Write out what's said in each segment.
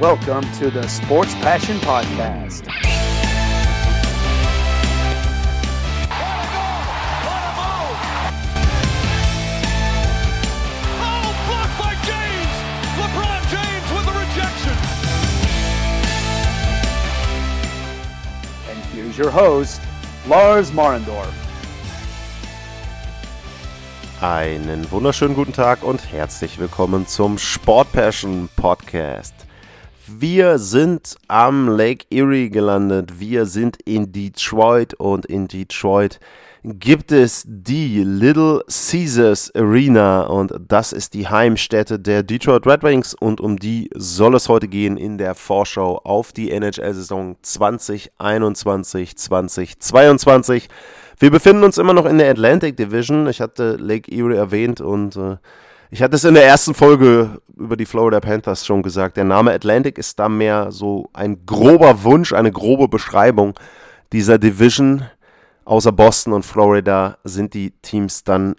Welcome to the Sports Passion Podcast. Your host, Lars Marendorf. Einen wunderschönen guten Tag und herzlich willkommen zum Sport Passion Podcast. Wir sind am Lake Erie gelandet. Wir sind in Detroit und in Detroit gibt es die Little Caesars Arena und das ist die Heimstätte der Detroit Red Wings und um die soll es heute gehen in der Vorschau auf die NHL-Saison 2021-2022. Wir befinden uns immer noch in der Atlantic Division. Ich hatte Lake Erie erwähnt und äh, ich hatte es in der ersten Folge über die Florida Panthers schon gesagt. Der Name Atlantic ist da mehr so ein grober Wunsch, eine grobe Beschreibung dieser Division. Außer Boston und Florida sind die Teams dann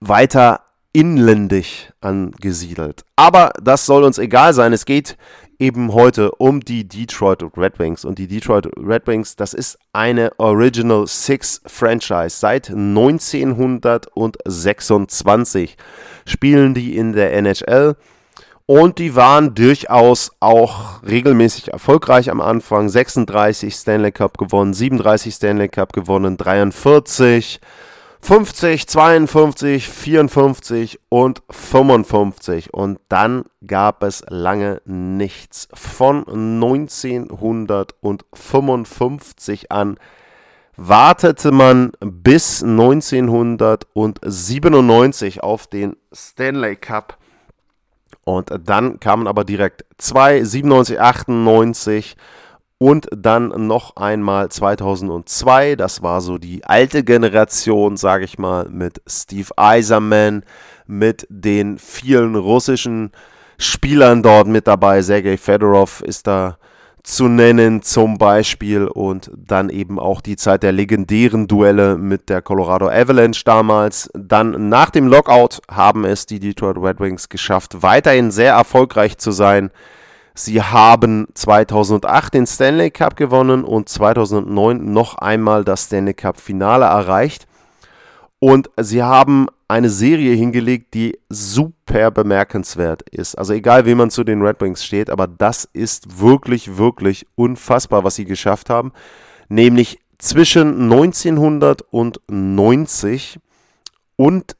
weiter inländisch angesiedelt. Aber das soll uns egal sein. Es geht eben heute um die Detroit Red Wings. Und die Detroit Red Wings, das ist eine Original Six Franchise. Seit 1926 spielen die in der NHL. Und die waren durchaus auch regelmäßig erfolgreich am Anfang. 36 Stanley Cup gewonnen, 37 Stanley Cup gewonnen, 43, 50, 52, 54 und 55. Und dann gab es lange nichts. Von 1955 an wartete man bis 1997 auf den Stanley Cup. Und dann kamen aber direkt zwei, 97, 98 und dann noch einmal 2002. Das war so die alte Generation, sage ich mal, mit Steve Eiserman, mit den vielen russischen Spielern dort mit dabei. Sergei Fedorov ist da zu nennen zum Beispiel und dann eben auch die Zeit der legendären Duelle mit der Colorado Avalanche damals. Dann nach dem Lockout haben es die Detroit Red Wings geschafft, weiterhin sehr erfolgreich zu sein. Sie haben 2008 den Stanley Cup gewonnen und 2009 noch einmal das Stanley Cup Finale erreicht. Und sie haben eine Serie hingelegt, die super bemerkenswert ist. Also egal, wie man zu den Red Wings steht, aber das ist wirklich, wirklich unfassbar, was sie geschafft haben. Nämlich zwischen 1990 und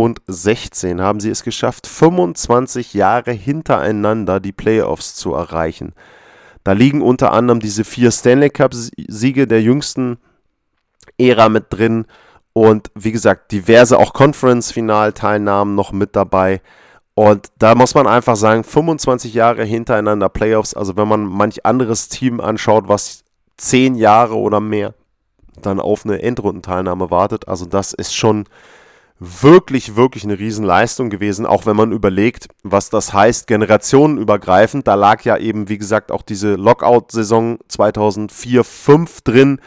2016 haben sie es geschafft, 25 Jahre hintereinander die Playoffs zu erreichen. Da liegen unter anderem diese vier Stanley Cup-Siege der jüngsten Ära mit drin und wie gesagt, diverse auch Conference-Final-Teilnahmen noch mit dabei. Und da muss man einfach sagen, 25 Jahre hintereinander Playoffs, also wenn man manch anderes Team anschaut, was 10 Jahre oder mehr dann auf eine Endrundenteilnahme wartet, also das ist schon wirklich, wirklich eine Riesenleistung gewesen, auch wenn man überlegt, was das heißt, generationenübergreifend. Da lag ja eben, wie gesagt, auch diese Lockout-Saison 2004-5 drin,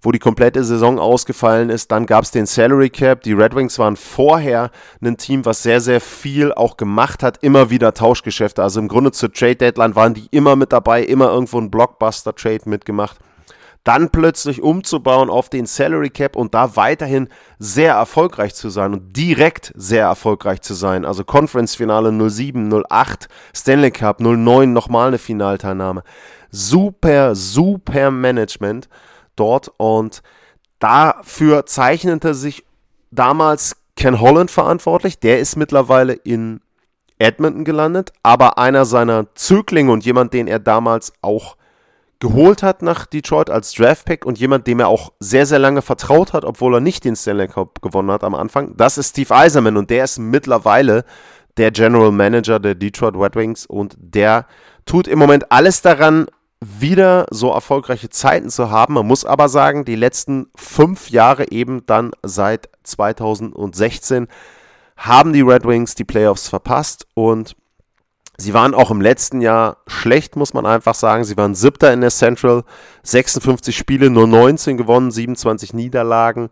wo die komplette Saison ausgefallen ist. Dann gab es den Salary Cap. Die Red Wings waren vorher ein Team, was sehr, sehr viel auch gemacht hat. Immer wieder Tauschgeschäfte. Also im Grunde zur Trade Deadline waren die immer mit dabei, immer irgendwo ein Blockbuster-Trade mitgemacht. Dann plötzlich umzubauen auf den Salary Cap und da weiterhin sehr erfolgreich zu sein und direkt sehr erfolgreich zu sein. Also Conference Finale 07, 08, Stanley Cup 09, nochmal eine Finalteilnahme. Super, super Management dort und dafür zeichnete sich damals Ken Holland verantwortlich. Der ist mittlerweile in Edmonton gelandet, aber einer seiner Zöglinge und jemand, den er damals auch geholt hat nach Detroit als Draftpick und jemand, dem er auch sehr, sehr lange vertraut hat, obwohl er nicht den Stanley Cup gewonnen hat am Anfang, das ist Steve Eiserman und der ist mittlerweile der General Manager der Detroit Red Wings und der tut im Moment alles daran, wieder so erfolgreiche Zeiten zu haben. Man muss aber sagen, die letzten fünf Jahre eben dann seit 2016 haben die Red Wings die Playoffs verpasst und sie waren auch im letzten Jahr schlecht, muss man einfach sagen. Sie waren siebter in der Central, 56 Spiele, nur 19 gewonnen, 27 Niederlagen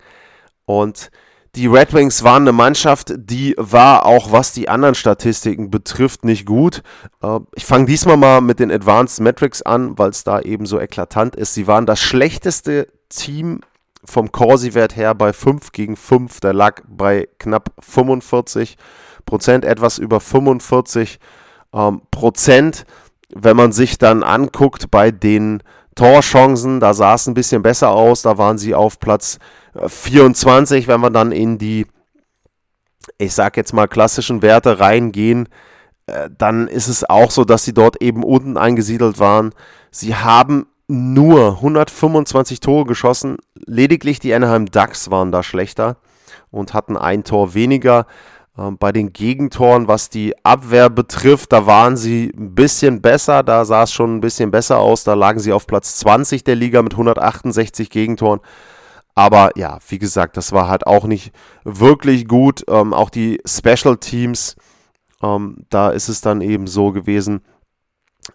und die Red Wings waren eine Mannschaft, die war auch, was die anderen Statistiken betrifft, nicht gut. Äh, ich fange diesmal mal mit den Advanced Metrics an, weil es da eben so eklatant ist. Sie waren das schlechteste Team vom Corsi-Wert her bei 5 gegen 5. Der lag bei knapp 45 Prozent, etwas über 45 ähm, Prozent. Wenn man sich dann anguckt bei den Torchancen, da sah es ein bisschen besser aus. Da waren sie auf Platz 24, wenn wir dann in die, ich sag jetzt mal, klassischen Werte reingehen, äh, dann ist es auch so, dass sie dort eben unten eingesiedelt waren. Sie haben nur 125 Tore geschossen. Lediglich die Anaheim Ducks waren da schlechter und hatten ein Tor weniger. Ähm, bei den Gegentoren, was die Abwehr betrifft, da waren sie ein bisschen besser. Da sah es schon ein bisschen besser aus. Da lagen sie auf Platz 20 der Liga mit 168 Gegentoren. Aber ja, wie gesagt, das war halt auch nicht wirklich gut. Ähm, auch die Special Teams, ähm, da ist es dann eben so gewesen,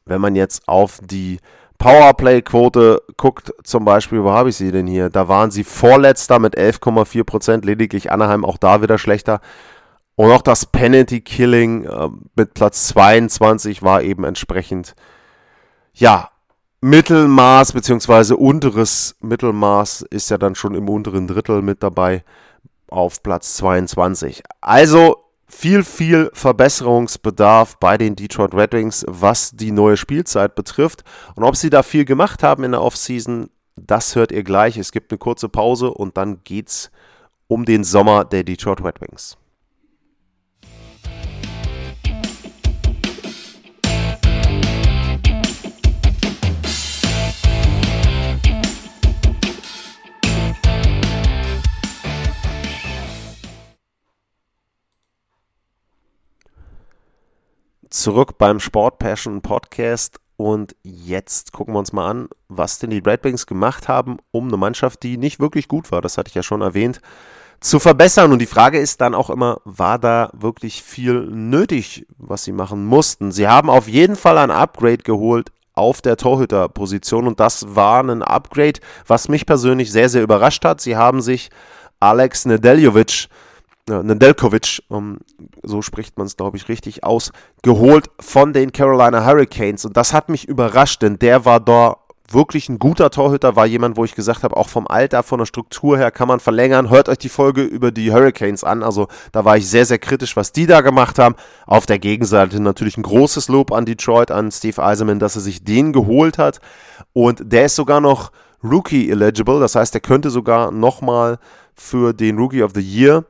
wenn man jetzt auf die Powerplay-Quote guckt, zum Beispiel, wo habe ich sie denn hier? Da waren sie vorletzter mit 11,4%, lediglich Anaheim auch da wieder schlechter. Und auch das Penalty Killing äh, mit Platz 22 war eben entsprechend, ja, Mittelmaß beziehungsweise unteres Mittelmaß ist ja dann schon im unteren Drittel mit dabei auf Platz 22. Also viel, viel Verbesserungsbedarf bei den Detroit Red Wings, was die neue Spielzeit betrifft. Und ob sie da viel gemacht haben in der Offseason, das hört ihr gleich. Es gibt eine kurze Pause und dann geht's um den Sommer der Detroit Red Wings. Zurück beim Sport Passion Podcast und jetzt gucken wir uns mal an, was denn die Red Wings gemacht haben, um eine Mannschaft, die nicht wirklich gut war, das hatte ich ja schon erwähnt, zu verbessern. Und die Frage ist dann auch immer, war da wirklich viel nötig, was sie machen mussten? Sie haben auf jeden Fall ein Upgrade geholt auf der Torhüterposition und das war ein Upgrade, was mich persönlich sehr, sehr überrascht hat. Sie haben sich Alex Nedeljovic äh, Nedeljkovic, um, so spricht man es, glaube ich, richtig aus, geholt von den Carolina Hurricanes. Und das hat mich überrascht, denn der war da wirklich ein guter Torhüter, war jemand, wo ich gesagt habe, auch vom Alter, von der Struktur her kann man verlängern. Hört euch die Folge über die Hurricanes an. Also da war ich sehr, sehr kritisch, was die da gemacht haben. Auf der Gegenseite natürlich ein großes Lob an Detroit, an Steve Eiserman, dass er sich den geholt hat. Und der ist sogar noch Rookie eligible. Das heißt, er könnte sogar nochmal für den Rookie of the Year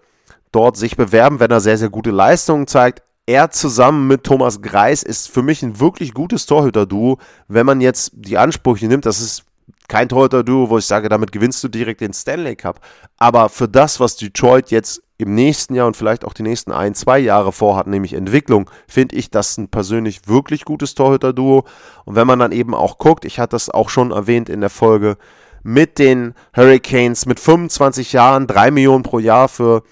dort sich bewerben, wenn er sehr, sehr gute Leistungen zeigt. Er zusammen mit Thomas Greis ist für mich ein wirklich gutes Torhüter-Duo. Wenn man jetzt die Ansprüche nimmt, das ist kein Torhüter-Duo, wo ich sage, damit gewinnst du direkt den Stanley Cup. Aber für das, was Detroit jetzt im nächsten Jahr und vielleicht auch die nächsten ein, zwei Jahre vorhat, nämlich Entwicklung, finde ich das ein persönlich wirklich gutes Torhüter-Duo. Und wenn man dann eben auch guckt, ich hatte das auch schon erwähnt in der Folge mit den Hurricanes mit 25 Jahren, 3 Millionen pro Jahr für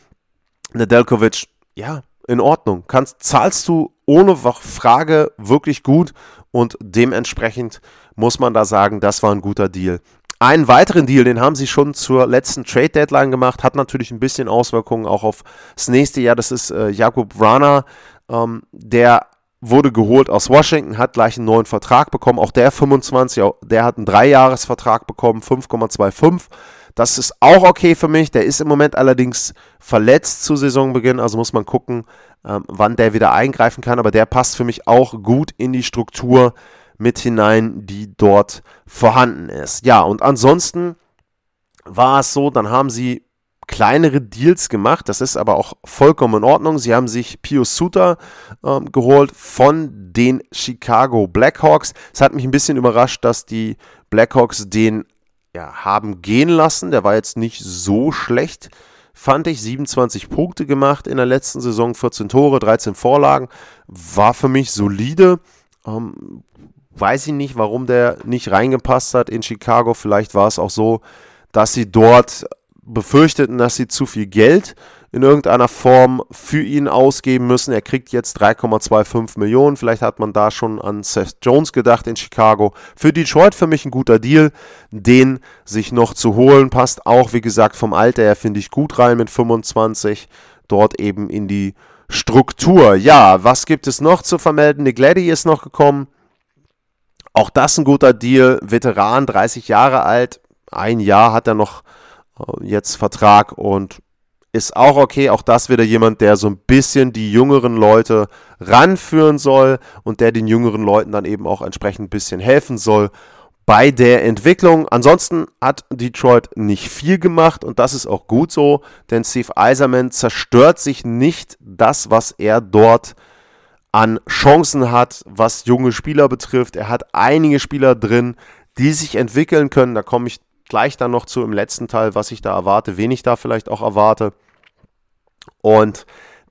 Nedeljkovic, ja, in Ordnung. Kannst, zahlst du ohne Frage wirklich gut und dementsprechend muss man da sagen, das war ein guter Deal. Einen weiteren Deal, den haben sie schon zur letzten Trade Deadline gemacht, hat natürlich ein bisschen Auswirkungen auch auf das nächste Jahr. Das ist äh, Jakub Vrana, ähm, der wurde geholt aus Washington, hat gleich einen neuen Vertrag bekommen. Auch der 25, der hat einen Dreijahresvertrag bekommen, 5,25. Das ist auch okay für mich. Der ist im Moment allerdings verletzt zu Saisonbeginn, also muss man gucken, ähm, wann der wieder eingreifen kann. Aber der passt für mich auch gut in die Struktur mit hinein, die dort vorhanden ist. Ja, und ansonsten war es so, dann haben sie kleinere Deals gemacht. Das ist aber auch vollkommen in Ordnung. Sie haben sich Pio Suter ähm, geholt von den Chicago Blackhawks. Es hat mich ein bisschen überrascht, dass die Blackhawks den ja, haben gehen lassen. Der war jetzt nicht so schlecht, fand ich. 27 Punkte gemacht in der letzten Saison, 14 Tore, 13 Vorlagen. War für mich solide. Ähm, weiß ich nicht, warum der nicht reingepasst hat in Chicago. Vielleicht war es auch so, dass sie dort befürchteten, dass sie zu viel Geld in irgendeiner Form für ihn ausgeben müssen. Er kriegt jetzt 3,25 Millionen. Vielleicht hat man da schon an Seth Jones gedacht in Chicago. Für Detroit für mich ein guter Deal, den sich noch zu holen. Passt auch, wie gesagt, vom Alter her finde ich gut rein mit 25. Dort eben in die Struktur. Ja, was gibt es noch zu vermelden? Nick Leddy ist noch gekommen. Auch das ein guter Deal. Veteran, 30 Jahre alt. Ein Jahr hat er noch jetzt Vertrag und ist auch okay. Auch das wieder jemand, der so ein bisschen die jüngeren Leute ranführen soll und der den jüngeren Leuten dann eben auch entsprechend ein bisschen helfen soll bei der Entwicklung. Ansonsten hat Detroit nicht viel gemacht und das ist auch gut so, denn Steve Eiserman zerstört sich nicht das, was er dort an Chancen hat, was junge Spieler betrifft. Er hat einige Spieler drin, die sich entwickeln können. Da komme ich gleich dann noch zu im letzten Teil, was ich da erwarte, wen ich da vielleicht auch erwarte. Und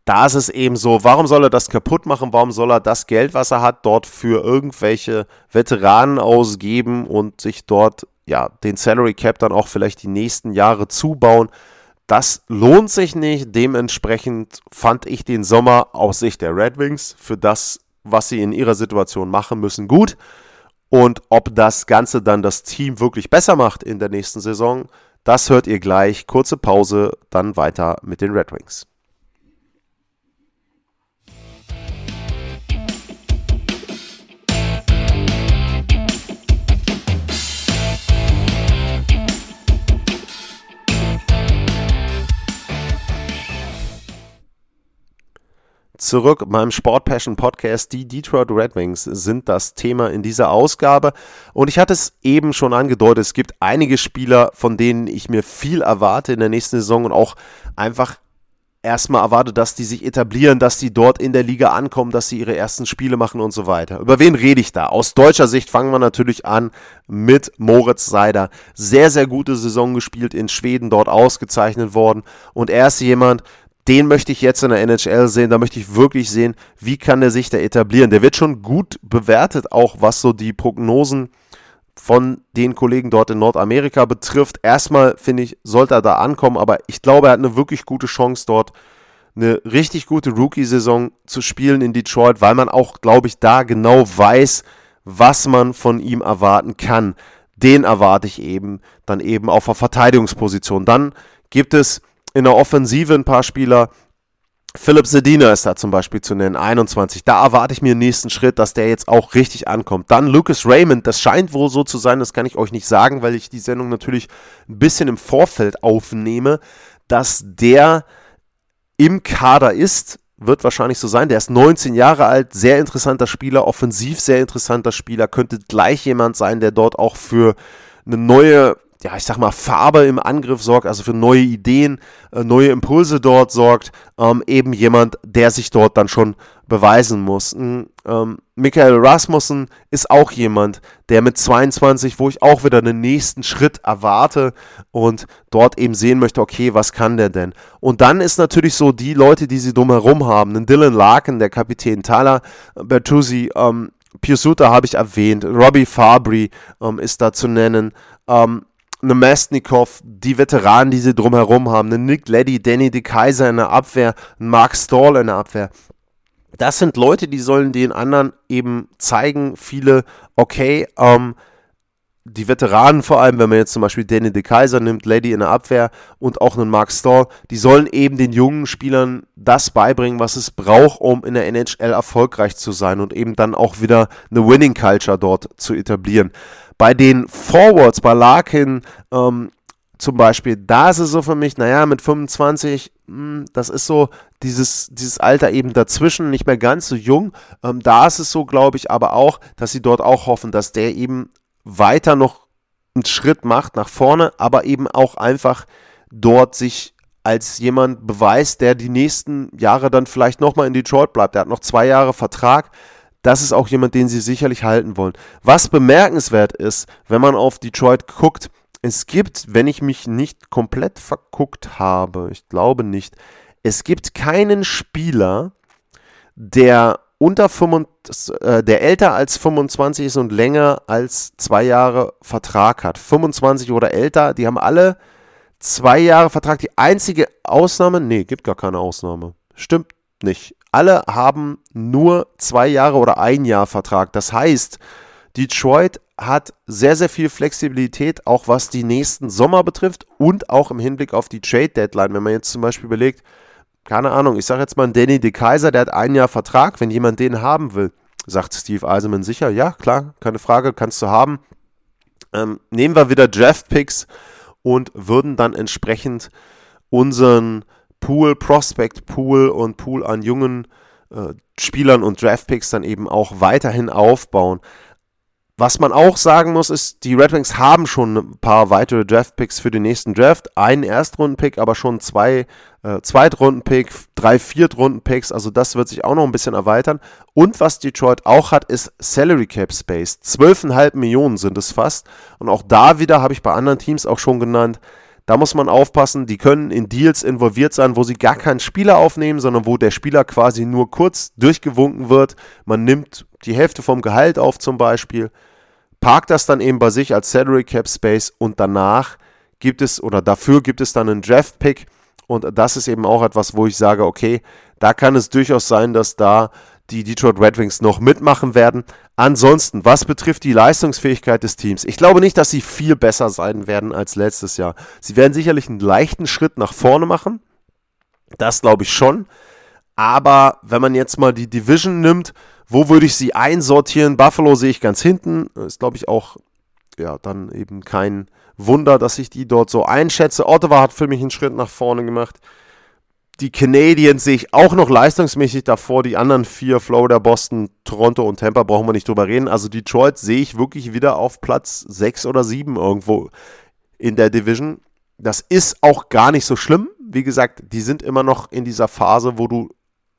da ist es eben so, warum soll er das kaputt machen? Warum soll er das Geld, was er hat, dort für irgendwelche Veteranen ausgeben und sich dort ja den Salary Cap dann auch vielleicht die nächsten Jahre zubauen? Das lohnt sich nicht. Dementsprechend fand ich den Sommer aus Sicht der Red Wings für das, was sie in ihrer Situation machen müssen, gut. Und ob das Ganze dann das Team wirklich besser macht in der nächsten Saison, das hört ihr gleich. Kurze Pause, dann weiter mit den Red Wings. Zurück beim Sport Passion Podcast. Die Detroit Red Wings sind das Thema in dieser Ausgabe. Und ich hatte es eben schon angedeutet, es gibt einige Spieler, von denen ich mir viel erwarte in der nächsten Saison und auch einfach erstmal erwarte, dass die sich etablieren, dass die dort in der Liga ankommen, dass sie ihre ersten Spiele machen und so weiter. Über wen rede ich da? Aus deutscher Sicht fangen wir natürlich an mit Moritz Seider. Sehr, sehr gute Saison gespielt in Schweden, dort ausgezeichnet worden. Und er ist jemand, den möchte ich jetzt in der NHL sehen. Da möchte ich wirklich sehen, wie kann er sich da etablieren. Der wird schon gut bewertet, auch was so die Prognosen von den Kollegen dort in Nordamerika betrifft. Erstmal finde ich, sollte er da ankommen, aber ich glaube, er hat eine wirklich gute Chance dort eine richtig gute Rookie-Saison zu spielen in Detroit, weil man auch, glaube ich, da genau weiß, was man von ihm erwarten kann. Den erwarte ich eben dann eben auf der Verteidigungsposition. Dann gibt es in der Offensive ein paar Spieler. Philipp Sedina ist da zum Beispiel zu nennen, 21. Da erwarte ich mir den nächsten Schritt, dass der jetzt auch richtig ankommt. Dann Lucas Raymond, das scheint wohl so zu sein, das kann ich euch nicht sagen, weil ich die Sendung natürlich ein bisschen im Vorfeld aufnehme, dass der im Kader ist, wird wahrscheinlich so sein. Der ist 19 Jahre alt, sehr interessanter Spieler, offensiv sehr interessanter Spieler, könnte gleich jemand sein, der dort auch für eine neue ja, ich sag mal, Farbe im Angriff sorgt, also für neue Ideen, äh, neue Impulse dort sorgt, ähm, eben jemand, der sich dort dann schon beweisen muss. Ähm, Michael Rasmussen ist auch jemand, der mit 22, wo ich auch wieder einen nächsten Schritt erwarte und dort eben sehen möchte, okay, was kann der denn? Und dann ist natürlich so die Leute, die sie drumherum haben, einen Dylan Larkin, der Kapitän Tyler Bertuzzi, ähm, Piusuta habe ich erwähnt, Robbie Fabry ähm, ist da zu nennen, ähm, eine Mestnikov, die Veteranen, die sie drumherum haben, eine Nick Leddy, Danny de Kaiser in der Abwehr, Mark Stall in der Abwehr. Das sind Leute, die sollen den anderen eben zeigen, viele, okay, ähm, die Veteranen vor allem, wenn man jetzt zum Beispiel Danny de Kaiser nimmt, Lady in der Abwehr und auch einen Mark Stall, die sollen eben den jungen Spielern das beibringen, was es braucht, um in der NHL erfolgreich zu sein und eben dann auch wieder eine Winning Culture dort zu etablieren. Bei den Forwards, bei Larkin ähm, zum Beispiel, da ist es so für mich, naja, mit 25, mh, hm, das ist so dieses, dieses Alter eben dazwischen, nicht mehr ganz so jung. Ähm, da ist es so, glaube ich, aber auch, dass sie dort auch hoffen, dass der eben weiter noch einen Schritt macht nach vorne, aber eben auch einfach dort sich als jemand beweist, der die nächsten Jahre dann vielleicht nochmal in Detroit bleibt. Er hat noch zwei Jahre Vertrag das ist auch jemand, den sie sicherlich halten wollen. Was bemerkenswert ist, wenn man auf Detroit guckt, es gibt, wenn ich mich nicht komplett verguckt habe, ich glaube nicht, es gibt keinen Spieler, der unter 25, äh, der älter als 25 ist und länger als zwei Jahre Vertrag hat. 25 oder älter, die haben alle zwei Jahre Vertrag. Die einzige Ausnahme, nee, gibt gar keine Ausnahme. Stimmt nicht. Alle haben nur zwei Jahre oder ein Jahr Vertrag. Das heißt, Detroit hat sehr, sehr viel Flexibilität, auch was die nächsten Sommer betrifft und auch im Hinblick auf die Trade Deadline. Wenn man jetzt zum Beispiel überlegt, keine Ahnung, ich sage jetzt mal Danny De Kaiser, der hat ein Jahr Vertrag, wenn jemand den haben will, sagt Steve Eisenman sicher, ja, klar, keine Frage, kannst du haben. Ähm, nehmen wir wieder Draft Picks und würden dann entsprechend unseren Pool, Prospect Pool und Pool an jungen äh, Spielern und Draft Picks dann eben auch weiterhin aufbauen. Was man auch sagen muss, ist, die Red Wings haben schon ein paar weitere Draft-Picks für den nächsten Draft. Einen Erstrunden-Pick, aber schon zwei äh, Zweitrunden-Pick, drei Viertrunden-Picks. Also das wird sich auch noch ein bisschen erweitern. Und was Detroit auch hat, ist Salary Cap Space. 12,5 Millionen sind es fast. Und auch da wieder habe ich bei anderen Teams auch schon genannt, da muss man aufpassen, die können in Deals involviert sein, wo sie gar keinen Spieler aufnehmen, sondern wo der Spieler quasi nur kurz durchgewunken wird. Man nimmt die Hälfte vom Gehalt auf zum Beispiel, parkt das dann eben bei sich als Salary Cap Space und danach gibt es oder dafür gibt es dann einen Draft Pick und das ist eben auch etwas, wo ich sage, okay, da kann es durchaus sein, dass da die Detroit Red Wings noch mitmachen werden. Ansonsten, was betrifft die Leistungsfähigkeit des Teams, ich glaube nicht, dass sie viel besser sein werden als letztes Jahr. Sie werden sicherlich einen leichten Schritt nach vorne machen. Das glaube ich schon. Aber wenn man jetzt mal die Division nimmt, wo würde ich sie einsortieren? Buffalo sehe ich ganz hinten. Ist, glaube ich, auch ja, dann eben kein Wunder, dass ich die dort so einschätze. Ottawa hat für mich einen Schritt nach vorne gemacht die Canadiens sehe ich auch noch leistungsmäßig davor. Die anderen vier, Florida, Boston, Toronto und Tampa, brauchen wir nicht drüber reden. Also Detroit sehe ich wirklich wieder auf Platz 6 oder 7 irgendwo in der Division. Das ist auch gar nicht so schlimm. Wie gesagt, die sind immer noch in dieser Phase, wo du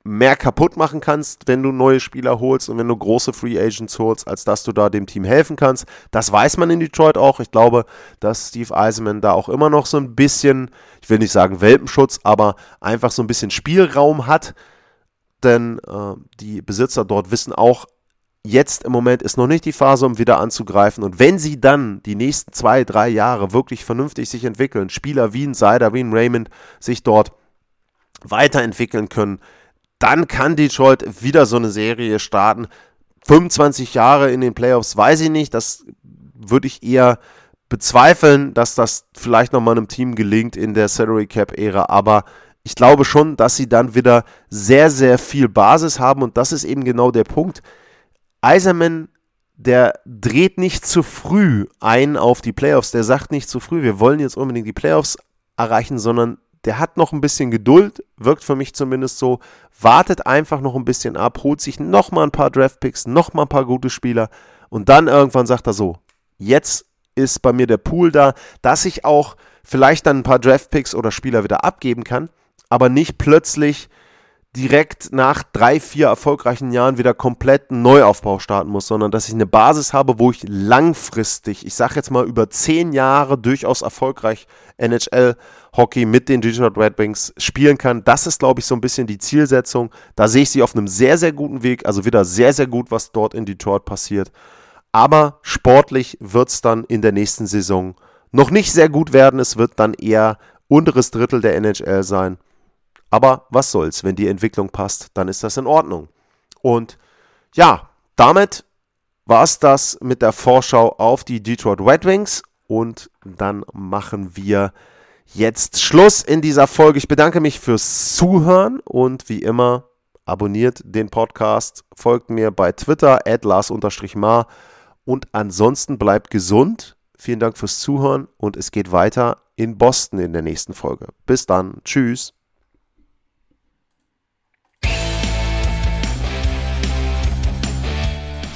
mehr kaputt machen kannst, wenn du neue Spieler holst und wenn du große Free Agents holst, als dass du da dem Team helfen kannst. Das weiß man in Detroit auch. Ich glaube, dass Steve Eisenman da auch immer noch so ein bisschen, ich will nicht sagen Welpenschutz, aber einfach so ein bisschen Spielraum hat. Denn äh, die Besitzer dort wissen auch, jetzt im Moment ist noch nicht die Phase, um wieder anzugreifen. Und wenn sie dann die nächsten zwei, drei Jahre wirklich vernünftig sich entwickeln, Spieler wie ein Sider, wie ein Raymond sich dort weiterentwickeln können, dann kann Detroit wieder so eine Serie starten. 25 Jahre in den Playoffs, weiß ich nicht. Das würde ich eher bezweifeln, dass das vielleicht nochmal einem Team gelingt in der Salary Cap Ära. Aber ich glaube schon, dass sie dann wieder sehr, sehr viel Basis haben. Und das ist eben genau der Punkt. Eiserman, der dreht nicht zu früh ein auf die Playoffs. Der sagt nicht zu früh, wir wollen jetzt unbedingt die Playoffs erreichen, sondern der hat noch ein bisschen Geduld, wirkt für mich zumindest so, wartet einfach noch ein bisschen ab, holt sich nochmal ein paar Draftpicks, nochmal ein paar gute Spieler und dann irgendwann sagt er so, jetzt ist bei mir der Pool da, dass ich auch vielleicht dann ein paar Draftpicks oder Spieler wieder abgeben kann, aber nicht plötzlich direkt nach drei, vier erfolgreichen Jahren wieder komplett einen Neuaufbau starten muss, sondern dass ich eine Basis habe, wo ich langfristig, ich sage jetzt mal über zehn Jahre durchaus erfolgreich NHL-Hockey mit den Detroit Red Wings spielen kann. Das ist, glaube ich, so ein bisschen die Zielsetzung. Da sehe ich sie auf einem sehr, sehr guten Weg. Also wieder sehr, sehr gut, was dort in Detroit passiert. Aber sportlich wird es dann in der nächsten Saison noch nicht sehr gut werden. Es wird dann eher unteres Drittel der NHL sein. Aber was soll's, wenn die Entwicklung passt, dann ist das in Ordnung. Und ja, damit war es das mit der Vorschau auf die Detroit Red Wings. Und dann machen wir jetzt Schluss in dieser Folge. Ich bedanke mich fürs Zuhören und wie immer abonniert den Podcast, folgt mir bei Twitter, lars-mar und ansonsten bleibt gesund. Vielen Dank fürs Zuhören und es geht weiter in Boston in der nächsten Folge. Bis dann. Tschüss.